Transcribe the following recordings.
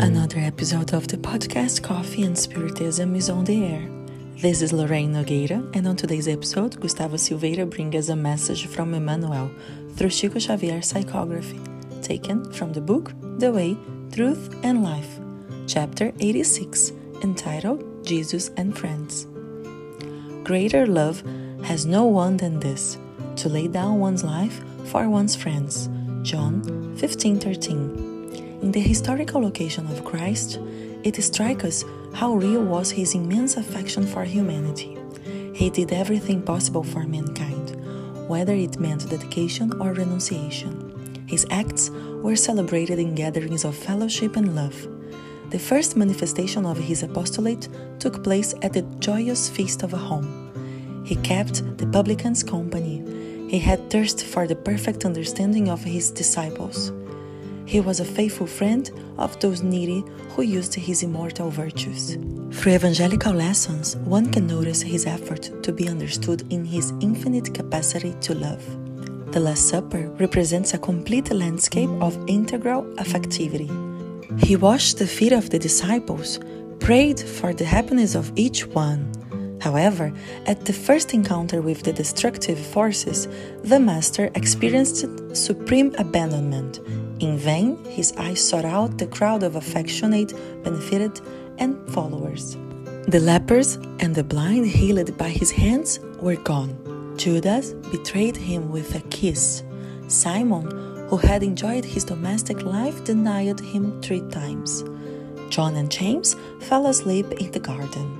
Another episode of the podcast Coffee and Spiritism is on the air. This is Lorraine Nogueira, and on today's episode, Gustavo Silveira brings us a message from Emmanuel through Chico Xavier's psychography, taken from the book The Way, Truth, and Life, chapter 86, entitled Jesus and Friends. Greater love has no one than this to lay down one's life for one's friends. John 15:13. In the historical location of Christ, it strikes us how real was his immense affection for humanity. He did everything possible for mankind, whether it meant dedication or renunciation. His acts were celebrated in gatherings of fellowship and love. The first manifestation of his apostolate took place at the joyous feast of a home. He kept the publicans company. He had thirst for the perfect understanding of his disciples. He was a faithful friend of those needy who used his immortal virtues. Through evangelical lessons, one can notice his effort to be understood in his infinite capacity to love. The Last Supper represents a complete landscape of integral affectivity. He washed the feet of the disciples, prayed for the happiness of each one. However, at the first encounter with the destructive forces, the Master experienced supreme abandonment. In vain, his eyes sought out the crowd of affectionate, benefited, and followers. The lepers and the blind healed by his hands were gone. Judas betrayed him with a kiss. Simon, who had enjoyed his domestic life, denied him three times. John and James fell asleep in the garden.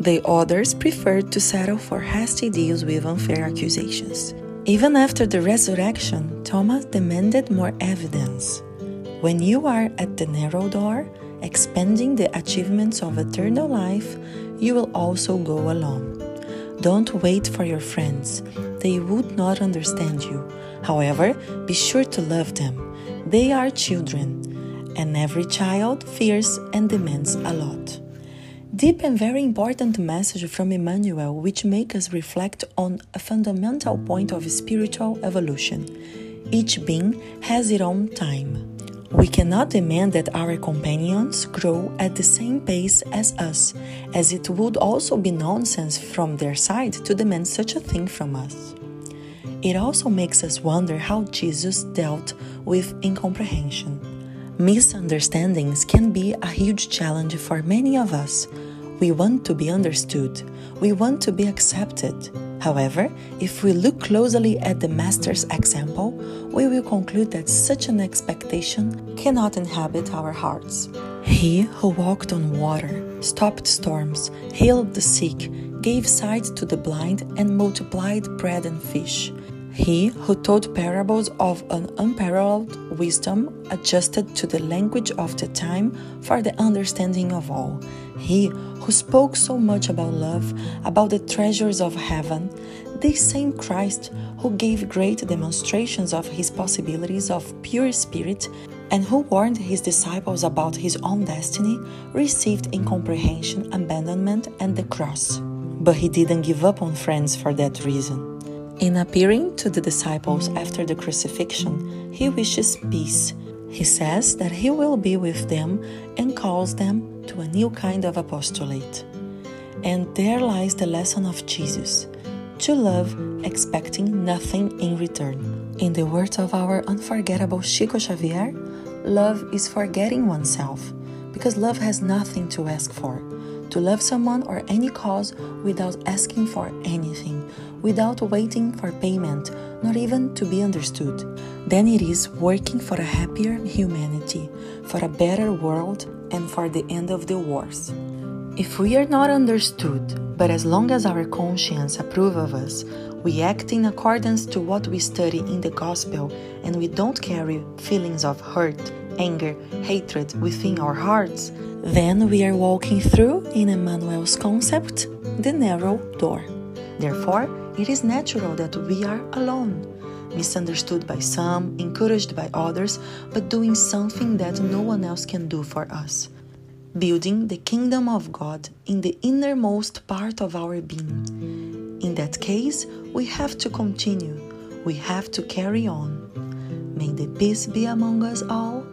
The others preferred to settle for hasty deals with unfair accusations. Even after the resurrection, Thomas demanded more evidence. When you are at the narrow door, expanding the achievements of eternal life, you will also go alone. Don't wait for your friends, they would not understand you. However, be sure to love them. They are children, and every child fears and demands a lot. Deep and very important message from Emmanuel, which make us reflect on a fundamental point of spiritual evolution. Each being has its own time. We cannot demand that our companions grow at the same pace as us, as it would also be nonsense from their side to demand such a thing from us. It also makes us wonder how Jesus dealt with incomprehension. Misunderstandings can be a huge challenge for many of us. We want to be understood, we want to be accepted. However, if we look closely at the Master's example, we will conclude that such an expectation cannot inhabit our hearts. He who walked on water, stopped storms, healed the sick, gave sight to the blind, and multiplied bread and fish. He who told parables of an unparalleled wisdom adjusted to the language of the time for the understanding of all. He who spoke so much about love, about the treasures of heaven, this same Christ who gave great demonstrations of his possibilities of pure spirit and who warned his disciples about his own destiny, received incomprehension, abandonment, and the cross. But he didn't give up on friends for that reason. In appearing to the disciples after the crucifixion, he wishes peace. He says that he will be with them and calls them to a new kind of apostolate. And there lies the lesson of Jesus to love, expecting nothing in return. In the words of our unforgettable Chico Xavier, love is forgetting oneself, because love has nothing to ask for. To love someone or any cause without asking for anything, without waiting for payment, not even to be understood. Then it is working for a happier humanity, for a better world, and for the end of the wars. If we are not understood, but as long as our conscience approves of us, we act in accordance to what we study in the gospel, and we don't carry feelings of hurt, anger, hatred within our hearts, then we are walking through, in Emmanuel's concept, the narrow door. Therefore, it is natural that we are alone, misunderstood by some, encouraged by others, but doing something that no one else can do for us. Building the kingdom of God in the innermost part of our being. In that case, we have to continue, we have to carry on. May the peace be among us all,